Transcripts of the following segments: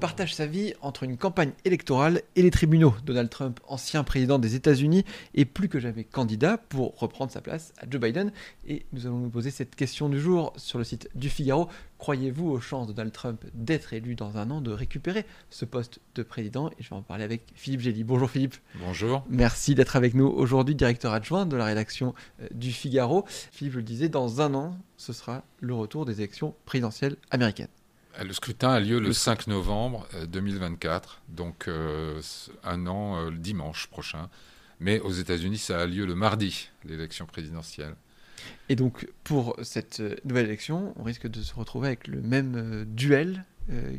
Partage sa vie entre une campagne électorale et les tribunaux. Donald Trump, ancien président des États-Unis, est plus que jamais candidat pour reprendre sa place à Joe Biden. Et nous allons nous poser cette question du jour sur le site du Figaro. Croyez-vous aux chances de Donald Trump d'être élu dans un an, de récupérer ce poste de président? Et je vais en parler avec Philippe Gély. Bonjour Philippe. Bonjour. Merci d'être avec nous aujourd'hui, directeur adjoint de la rédaction euh, du Figaro. Philippe, je le disais, dans un an, ce sera le retour des élections présidentielles américaines. Le scrutin a lieu le 5 novembre 2024, euh, donc euh, un an euh, le dimanche prochain. Mais aux États-Unis, ça a lieu le mardi, l'élection présidentielle. Et donc, pour cette nouvelle élection, on risque de se retrouver avec le même duel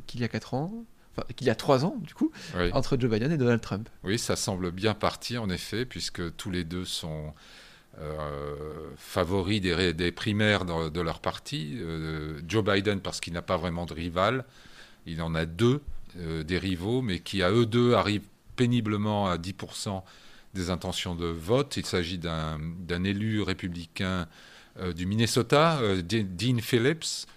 qu'il y a 4 ans, enfin, qu'il y a 3 ans, du coup, entre Joe Biden et Donald Trump. Oui, ça semble bien parti, en effet, puisque tous les deux sont euh, favoris des, primaires de, leur parti. Euh, Joe Biden parce qu'il n'a pas vraiment de rival. Il en a deux euh, des rivaux, mais qui à eux deux arrivent péniblement à 10% des intentions de vote. Il s'agit d'un élu républicain du Minnesota, Dean Phillips,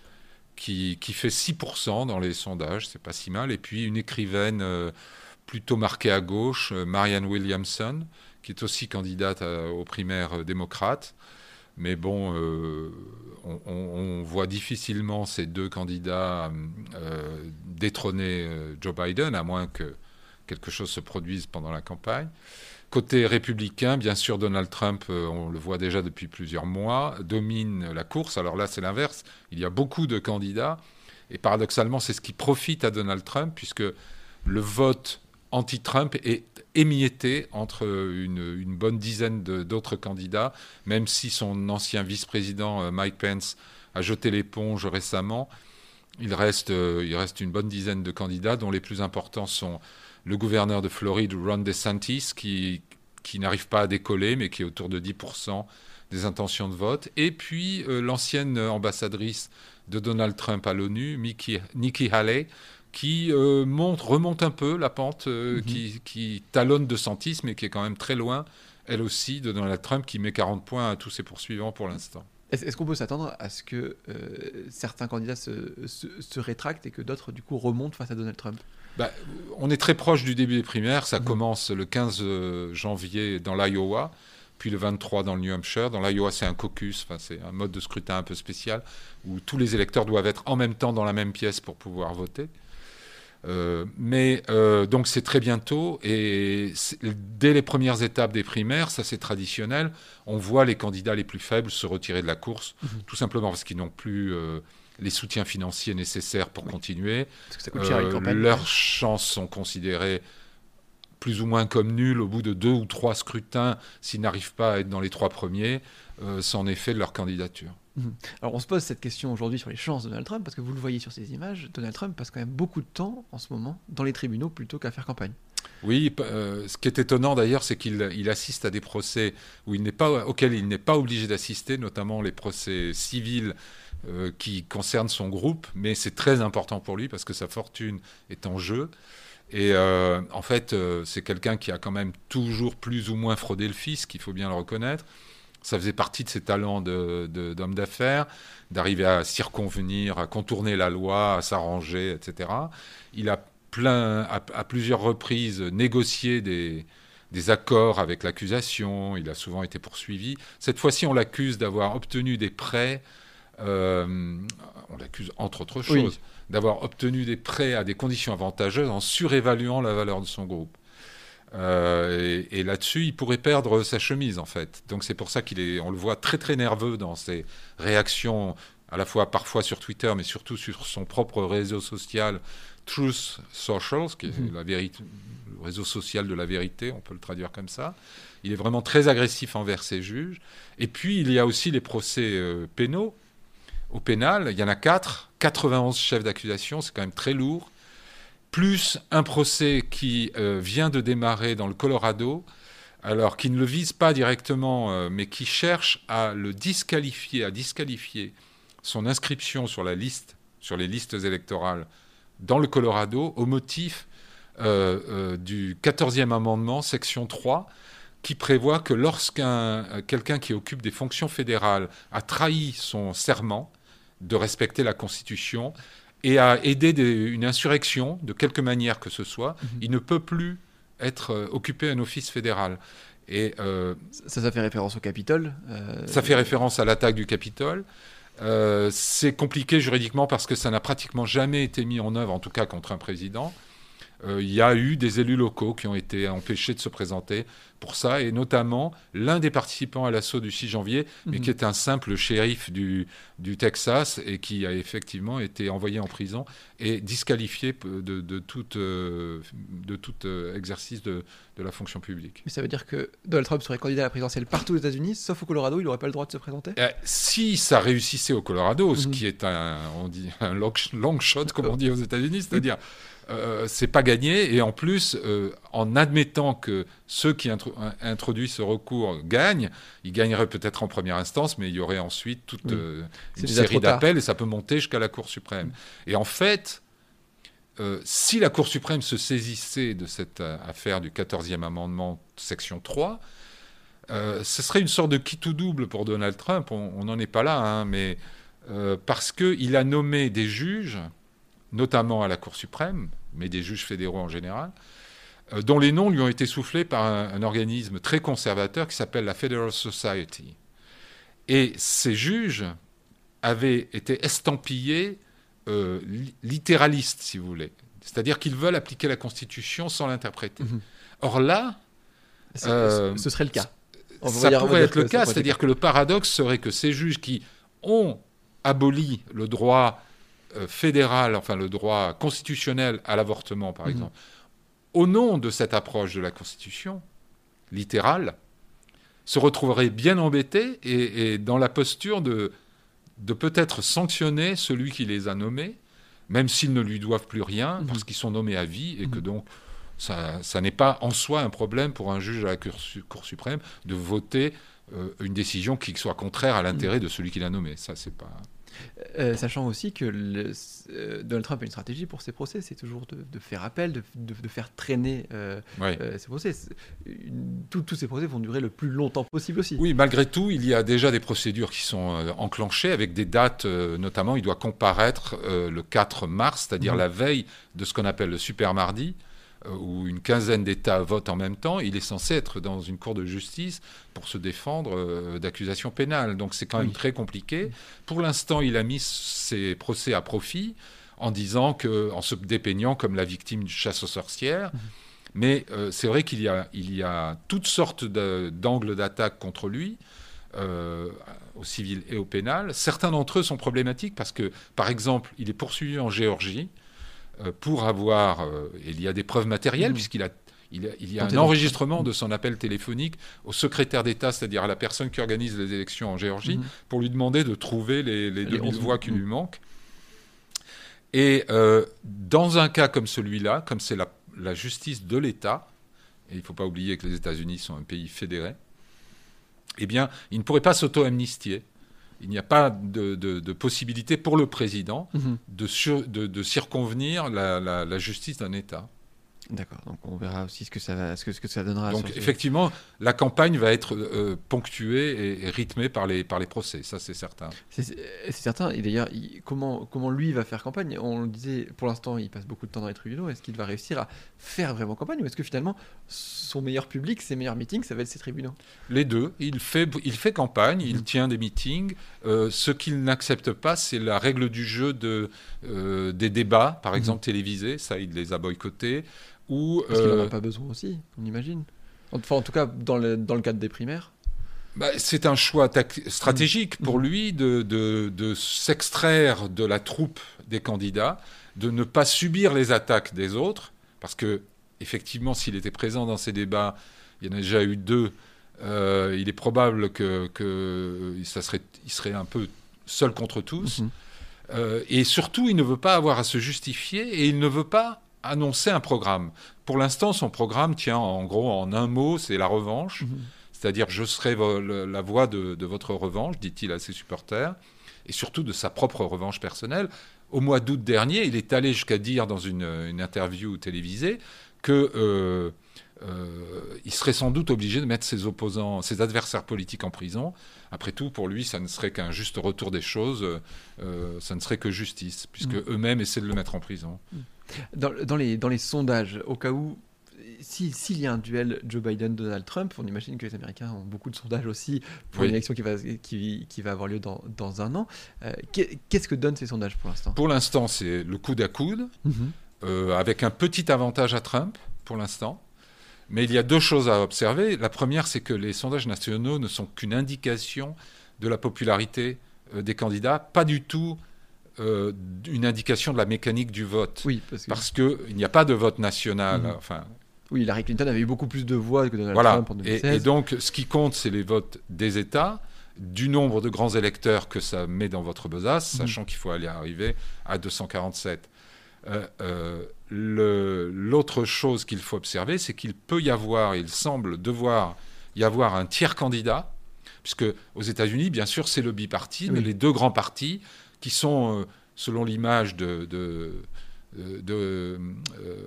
qui, qui, fait 6% dans les sondages, c'est pas si mal. Et puis une écrivaine plutôt marquée à gauche, Marianne Williamson, qui est aussi candidate aux primaires euh, démocrates. Mais bon, euh, on, voit difficilement ces deux candidats euh, détrôner Joe Biden, à moins que quelque chose se produise pendant la campagne. Côté républicain, bien sûr, Donald Trump, on le voit déjà depuis plusieurs mois, domine la course. Alors là, c'est l'inverse. Il y a beaucoup de candidats. Et paradoxalement, c'est ce qui profite à Donald Trump, puisque le vote anti-Trump est émietté entre une, bonne dizaine d'autres candidats, même si son ancien vice-président euh, Mike Pence a jeté l'éponge récemment. Il reste, euh, il reste une bonne dizaine de candidats, dont les plus importants sont le gouverneur de Floride, Ron DeSantis, qui, qui n'arrive pas à décoller, mais qui est autour de 10% des intentions de vote, et puis euh, l'ancienne ambassadrice de Donald Trump à l'ONU, Nikki Haley, qui euh, monte, remonte un peu la pente, euh, mhm. qui, talonne de Santis, mais qui est quand même très loin, elle aussi, de Donald Trump, qui met 40 points à tous ses poursuivants pour l'instant. Est-ce qu'on peut s'attendre à ce que euh, certains candidats se, se, rétractent et que d'autres, du coup, remontent face à Donald Trump? Bah, On est très proche du début des primaires. Ça mhm. commence le 15 janvier dans l'Iowa, puis le 23 dans le New Hampshire. Dans l'Iowa, c'est un caucus, c'est un mode de scrutin un peu spécial, où tous les électeurs doivent être en même temps dans la même pièce pour pouvoir voter. Euh, mais euh, donc c'est très bientôt et dès les premières étapes des primaires, ça c'est traditionnel, on voit les candidats les plus faibles se retirer de la course, mhm. tout simplement parce qu'ils n'ont plus euh, les soutiens financiers nécessaires pour continuer. leurs chances sont considérées plus ou moins comme nulles au bout de deux ou trois scrutins s'ils n'arrivent pas à être dans les trois premiers, sans effet de leur candidature. Mhm. Alors on se pose cette question aujourd'hui sur les chances de Donald Trump, parce que vous le voyez sur ces images, Donald Trump passe quand même beaucoup de temps en ce moment dans les tribunaux plutôt qu'à faire campagne. Oui, euh, ce qui est étonnant d'ailleurs, c'est qu'il assiste à des procès où il n'est pas, auxquels il n'est pas obligé d'assister, notamment les procès civils euh, qui concernent son groupe, mais c'est très important pour lui parce que sa fortune est en jeu. Et euh, en fait, c'est quelqu'un qui a quand même toujours plus ou moins fraudé le fisc, il faut bien le reconnaître. Ça faisait partie de ses talents d'homme d'affaires, d'arriver à circonvenir, à contourner la loi, à s'arranger, etc. Il a plein, à, plusieurs reprises négocié des, des accords avec l'accusation. Il a souvent été poursuivi. Cette fois-ci, on l'accuse d'avoir obtenu des prêts. Euh, on l'accuse, entre autres choses, d'avoir obtenu des prêts à des conditions avantageuses en surévaluant la valeur de son groupe. Euh, et, là-dessus, il pourrait perdre sa chemise, en fait. Donc c'est pour ça qu'il est, on le voit très très nerveux dans ses réactions, à la fois parfois sur Twitter, mais surtout sur son propre réseau social, Truth Social, qui est mhm. la vérité, le réseau social de la vérité, on peut le traduire comme ça. Il est vraiment très agressif envers ses juges. Et puis il y a aussi les procès euh, pénaux. Au pénal, il y en a quatre, 91 chefs d'accusation, c'est quand même très lourd plus un procès qui euh, vient de démarrer dans le Colorado, alors qui ne le vise pas directement, euh, mais qui cherche à le disqualifier, à disqualifier son inscription sur la liste, sur les listes électorales dans le Colorado, au motif euh, du 14e amendement, section 3, qui prévoit que lorsqu'un quelqu'un qui occupe des fonctions fédérales a trahi son serment de respecter la Constitution et a aidé une insurrection de quelque manière que ce soit, mhm. il ne peut plus être occupé un office fédéral. Et ça, ça fait référence au Capitole. ça fait référence à l'attaque du Capitole. Euh, c'est compliqué juridiquement parce que ça n'a pratiquement jamais été mis en œuvre, en tout cas contre un président. Euh, il y a eu des élus locaux qui ont été empêchés de se présenter pour ça, et notamment l'un des participants à l'assaut du 6 janvier, mais qui mhm. est un simple shérif du, du, Texas et qui a effectivement été envoyé en prison et disqualifié de, de tout, euh, de tout euh, exercice de, de, la fonction publique. Mais ça veut dire que Donald Trump serait candidat à la présidentielle partout aux États-Unis, sauf au Colorado, il n'aurait pas le droit de se présenter? Si ça réussissait au Colorado, ce mhm. qui est un, on dit, un long, long shot, comme on dit aux États-Unis, c'est-à-dire euh, c'est pas gagné. Et en plus, euh, en admettant que ceux qui introduisent ce recours gagnent, ils gagneraient peut-être en première instance, mais il y aurait ensuite toute euh, une série d'appels et ça peut monter jusqu'à la Cour suprême. Et en fait, si la Cour suprême se saisissait de cette affaire du 14e amendement, section 3, ce serait une sorte de quitte ou double pour Donald Trump. On n'en est pas là, hein, mais parce qu'il a nommé des juges notamment à la Cour suprême, mais des juges fédéraux en général, euh, dont les noms lui ont été soufflés par un, organisme très conservateur qui s'appelle la Federal Society. Et ces juges avaient été estampillés euh, littéralistes, si vous voulez. C'est-à-dire qu'ils veulent appliquer la Constitution sans l'interpréter. Mhm. Or là... Euh, ce serait le cas. ça pourrait être le cas, c'est-à-dire que le paradoxe serait que ces juges qui ont aboli le droit fédéral, enfin le droit constitutionnel à l'avortement, par mhm. exemple, au nom de cette approche de la Constitution littérale, se retrouverait bien embêté et, dans la posture de, de peut-être sanctionner celui qui les a nommés, même s'ils ne lui doivent plus rien, mhm. parce qu'ils sont nommés à vie, et que mhm. donc ça, ça n'est pas en soi un problème pour un juge à la Cour, suprême de voter euh, une décision qui soit contraire à l'intérêt de celui qui l'a nommé. Ça, c'est pas. Euh, sachant aussi que le, euh, Donald Trump a une stratégie pour ses procès, c'est toujours de, faire appel, de, de faire traîner euh, ses procès. Tous ces procès vont durer le plus longtemps possible aussi. Oui, malgré tout, il y a déjà des procédures qui sont enclenchées avec des dates, notamment il doit comparaître le 4 mars, c'est-à-dire mmh. la veille de ce qu'on appelle le super mardi. Euh, où une quinzaine d'États votent en même temps, il est censé être dans une cour de justice pour se défendre euh, d'accusations pénales. Donc c'est quand même très compliqué. Pour l'instant, il a mis ses procès à profit en disant que, en se dépeignant comme la victime de chasse aux sorcières. Mhm. Mais euh, c'est vrai qu'il y a, il y a toutes sortes d'angles d'attaque contre lui. au civil et au pénal. Certains d'entre eux sont problématiques parce que, par exemple, il est poursuivi en Géorgie pour avoir, euh, il y a des preuves matérielles, mmh. puisqu'il a il, y a un enregistrement de son appel téléphonique au secrétaire d'État, c'est-à-dire à la personne qui organise les élections en Géorgie, mmh. pour lui demander de trouver les, les 2000 voix qui lui manquent. Et euh, dans un cas comme celui-là, comme c'est la, la, justice de l'État, et il ne faut pas oublier que les États-Unis sont un pays fédéré, eh bien, il ne pourrait pas s'auto-amnistier il n'y a pas de, possibilité pour le président mhm. de, circonvenir la justice d'un État. D'accord, donc on verra aussi ce que ça, ce que, ce que ça donnera. Donc effectivement, la campagne va être euh, ponctuée et, rythmée par les, par les procès, ça c'est certain. C'est certain, et d'ailleurs, comment, comment lui va faire campagne On le disait, pour l'instant, il passe beaucoup de temps dans les tribunaux, est-ce qu'il va réussir à faire vraiment campagne ou est-ce que finalement, son meilleur public, ses meilleurs meetings, ça va être ses tribunaux? Les deux, il fait, il fait campagne, il mmh. tient des meetings, euh, ce qu'il n'accepte pas, c'est la règle du jeu de, euh, des débats, par mmh. exemple télévisés, ça il les a boycottés. Parce qu'il n'en a euh, pas besoin aussi, on imagine. Enfin, en tout cas, dans le, dans le cadre des primaires. Bah, c'est un choix stratégique pour mmh. lui de, de, de s'extraire de la troupe des candidats, de ne pas subir les attaques des autres, parce que effectivement, s'il était présent dans ces débats, il y en a déjà eu deux. Euh, il est probable que, que ça serait, il serait un peu seul contre tous. Mmh. Euh, et surtout, il ne veut pas avoir à se justifier et il ne veut pas annoncer un programme. Pour l'instant, son programme tient en gros en un mot, c'est la revanche. Mhm. C'est-à-dire, je serai la voix de, votre revanche, dit-il à ses supporters, et surtout de sa propre revanche personnelle. Au mois d'août dernier, il est allé jusqu'à dire dans une, interview télévisée que euh, il serait sans doute obligé de mettre ses opposants, ses adversaires politiques en prison. Après tout, pour lui, ça ne serait qu'un juste retour des choses, euh, ça ne serait que justice, puisque mm. eux-mêmes essaient de le mettre en prison. Mm. Dans, les, dans les sondages, au cas où, s'il y a un duel Joe Biden-Donald Trump, on imagine que les Américains ont beaucoup de sondages aussi pour une élection qui va, qui, qui, va avoir lieu dans, dans un an. Euh, qu'est-ce que donnent ces sondages pour l'instant? Pour l'instant, c'est le coude à coude, mm-hmm. avec un petit avantage à Trump, pour l'instant. Mais il y a deux choses à observer. La première, c'est que les sondages nationaux ne sont qu'une indication de la popularité euh, des candidats, pas du tout euh, une indication de la mécanique du vote. Oui, parce qu'il n'y a pas de vote national. Mhm. Enfin, oui, Hillary Clinton avait eu beaucoup plus de voix que Donald Trump en 2016. Et, et, donc, ce qui compte, c'est les votes des États, du nombre de grands électeurs que ça met dans votre besace, mhm. sachant qu'il faut aller arriver à 247. Euh, euh, l'autre chose qu'il faut observer, c'est qu'il peut y avoir, il semble devoir y avoir un tiers candidat, puisque aux États-Unis, bien sûr, c'est le bipartisme, les deux grands partis qui sont, euh, selon l'image de, de,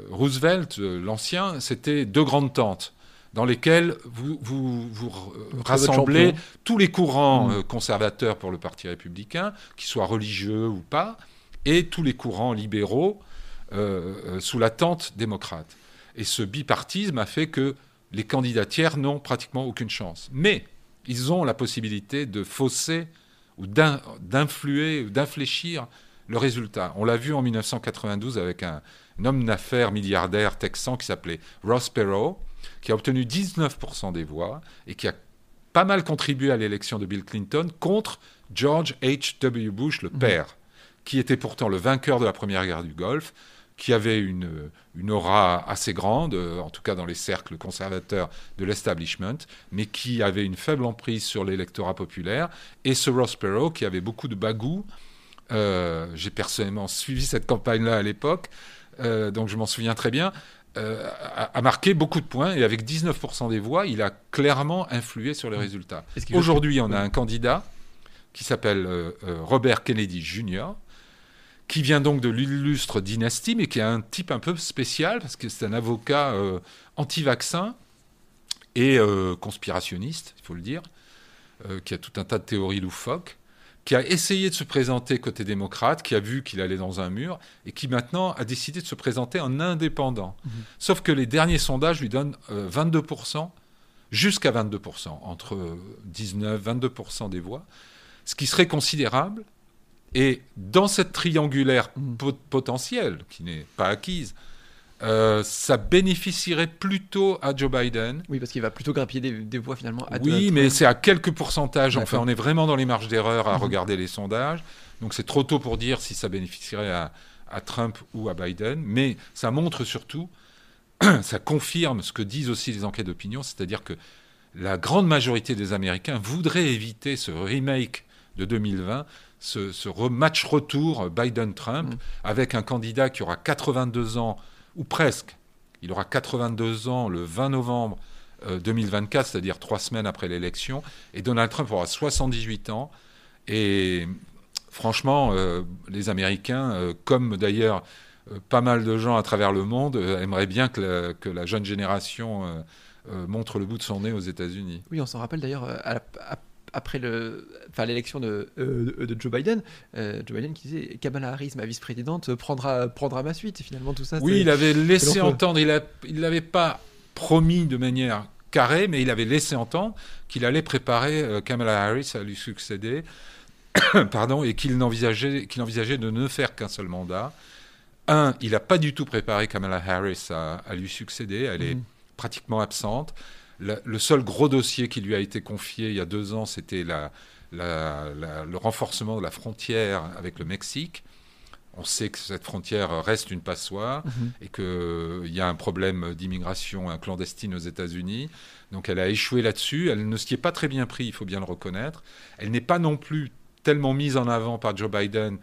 Roosevelt, l'ancien, c'était deux grandes tentes dans lesquelles vous, vous, vous rassemblez tous les courants mmh. conservateurs pour le Parti républicain, qu'ils soient religieux ou pas, et tous les courants libéraux euh, euh, sous la tente démocrate. Et ce bipartisme a fait que les candidats tiers n'ont pratiquement aucune chance. Mais ils ont la possibilité de fausser ou d'influer ou d'infléchir le résultat. On l'a vu en 1992 avec un, homme d'affaires milliardaire texan qui s'appelait Ross Perot, qui a obtenu 19% des voix et qui a pas mal contribué à l'élection de Bill Clinton contre George H.W. Bush, le mmh. père, qui était pourtant le vainqueur de la première guerre du Golfe, qui avait une, une aura assez grande, euh, en tout cas dans les cercles conservateurs de l'establishment, mais qui avait une faible emprise sur l'électorat populaire, et ce Ross Perot qui avait beaucoup de bagou. Euh, j'ai personnellement suivi cette campagne-là à l'époque, euh, donc je m'en souviens très bien. a, marqué beaucoup de points et avec 19% des voix, il a clairement influé sur les résultats. Aujourd'hui, on a un candidat qui s'appelle Robert Kennedy Jr., qui vient donc de l'illustre dynastie, mais qui est un type un peu spécial, parce que c'est un avocat euh, anti-vaccin et euh, conspirationniste, il faut le dire, euh, qui a tout un tas de théories loufoques, qui a essayé de se présenter côté démocrate, qui a vu qu'il allait dans un mur, et qui maintenant a décidé de se présenter en indépendant. Mhm. Sauf que les derniers sondages lui donnent 22%, jusqu'à 22%, entre 19 22% des voix, ce qui serait considérable et dans cette triangulaire mm. potentielle, qui n'est pas acquise, euh, ça bénéficierait plutôt à Joe Biden. Oui, parce qu'il va plutôt grappiller des, voix finalement à Oui, mais c'est à quelques pourcentages. Enfin, on est vraiment dans les marges d'erreur à mm-hmm. regarder les sondages. Donc c'est trop tôt pour dire si ça bénéficierait à, à, Trump ou à Biden. Mais ça montre surtout, ça confirme ce que disent aussi les enquêtes d'opinion, c'est-à-dire que la grande majorité des Américains voudraient éviter ce remake de 2020 ce, match retour Biden-Trump mm. avec un candidat qui aura 82 ans, ou presque. Il aura 82 ans le 20 novembre 2024, euh, c'est-à-dire trois semaines après l'élection, et Donald Trump aura 78 ans. Et franchement, euh, les Américains, euh, comme d'ailleurs pas mal de gens à travers le monde, aimeraient bien que la, jeune génération montre le bout de son nez aux États-Unis. Oui, on s'en rappelle d'ailleurs à, à, après le, enfin, l'élection de, euh, de, Joe Biden, euh, Joe Biden qui disait Kamala Harris, ma vice-présidente, prendra, prendra ma suite. finalement, tout ça. Oui, il avait laissé entendre, il ne l'avait pas promis de manière carrée, mais il avait laissé entendre qu'il allait préparer euh, Kamala Harris à lui succéder, pardon, et qu'il envisageait, qu'il envisageait de ne faire qu'un seul mandat. Un, il n'a pas du tout préparé Kamala Harris à, lui succéder, elle est mhm. pratiquement absente le seul gros dossier qui lui a été confié il y a deux ans, c'était le renforcement de la frontière avec le Mexique. On sait que cette frontière reste une passoire mhm. et qu'il y a un problème d'immigration clandestine aux États-Unis. Donc elle a échoué là-dessus. Elle ne s'y est pas très bien pris, il faut bien le reconnaître. Elle n'est pas non plus tellement mise en avant par Joe Biden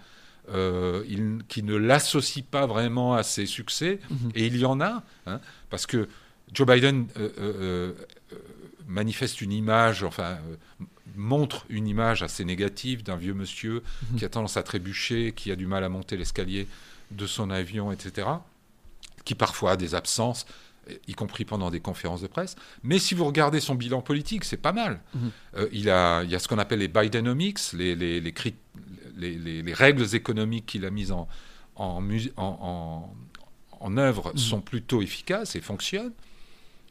euh, qui ne l'associe pas vraiment à ses succès. Mhm. Et il y en a, hein, parce que Joe Biden euh, euh, euh, manifeste une image, enfin, montre une image assez négative d'un vieux monsieur mhm. qui a tendance à trébucher, qui a du mal à monter l'escalier de son avion, etc. qui parfois a des absences, y compris pendant des conférences de presse. Mais si vous regardez son bilan politique, c'est pas mal. Mhm. Euh, il, a, il y a ce qu'on appelle les Bidenomics, les, les, les, les règles économiques qu'il a mises en, en, en, en œuvre mhm. sont plutôt efficaces et fonctionnent.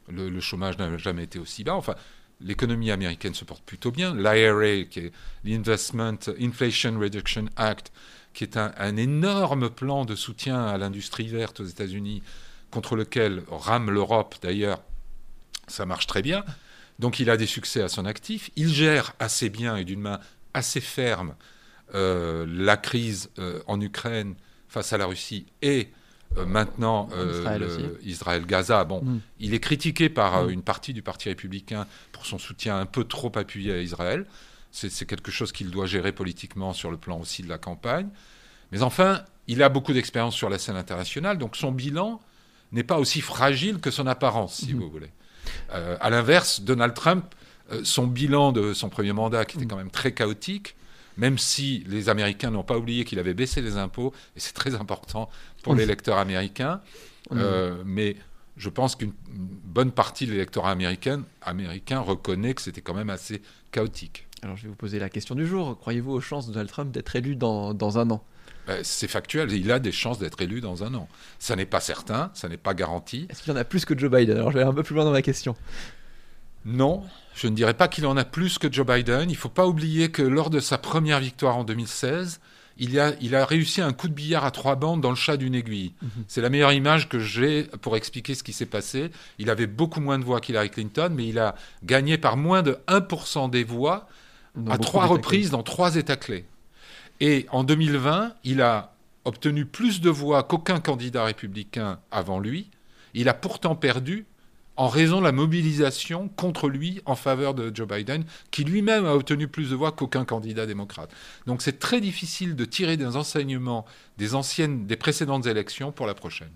Le, chômage n'a jamais été aussi bas. Enfin, l'économie américaine se porte plutôt bien. L'IRA, qui est l'Investment Inflation Reduction Act, qui est un, un énorme plan de soutien à l'industrie verte aux États-Unis, contre lequel rame l'Europe d'ailleurs, ça marche très bien. Donc il a des succès à son actif. Il gère assez bien et d'une main assez ferme euh, la crise euh, en Ukraine face à la Russie et euh, maintenant Israël-Gaza. bon, mm. il est critiqué par mm. une partie du Parti républicain pour son soutien un peu trop appuyé à Israël. C'est quelque chose qu'il doit gérer politiquement sur le plan aussi de la campagne. Mais enfin, il a beaucoup d'expérience sur la scène internationale, donc son bilan n'est pas aussi fragile que son apparence, si mhm. vous voulez. Euh, à l'inverse, Donald Trump, euh, son bilan de son premier mandat, qui était quand même très chaotique, même si les Américains n'ont pas oublié qu'il avait baissé les impôts, et c'est très important pour l'électeur américain, euh, mais je pense qu'une bonne partie de l'électorat américain, américain reconnaît que c'était quand même assez chaotique. Alors je vais vous poser la question du jour. Croyez-vous aux chances de Donald Trump d'être élu dans, dans un an? Ben, c'est factuel. Il a des chances d'être élu dans un an. Ça n'est pas certain, ça n'est pas garanti. Est-ce qu'il y en a plus que Joe Biden? Alors je vais aller un peu plus loin dans ma question. Non, je ne dirais pas qu'il en a plus que Joe Biden. Il ne faut pas oublier que lors de sa première victoire en 2016, il a, il a réussi un coup de billard à trois bandes dans le chat d'une aiguille. Mhm. C'est la meilleure image que j'ai pour expliquer ce qui s'est passé. Il avait beaucoup moins de voix qu'Hillary Clinton, mais il a gagné par moins de 1% des voix à trois reprises dans trois États clés. Et en 2020, il a obtenu plus de voix qu'aucun candidat républicain avant lui. Il a pourtant perdu en raison de la mobilisation contre lui en faveur de Joe Biden, qui lui-même a obtenu plus de voix qu'aucun candidat démocrate. Donc c'est très difficile de tirer des enseignements des anciennes, des précédentes élections pour la prochaine.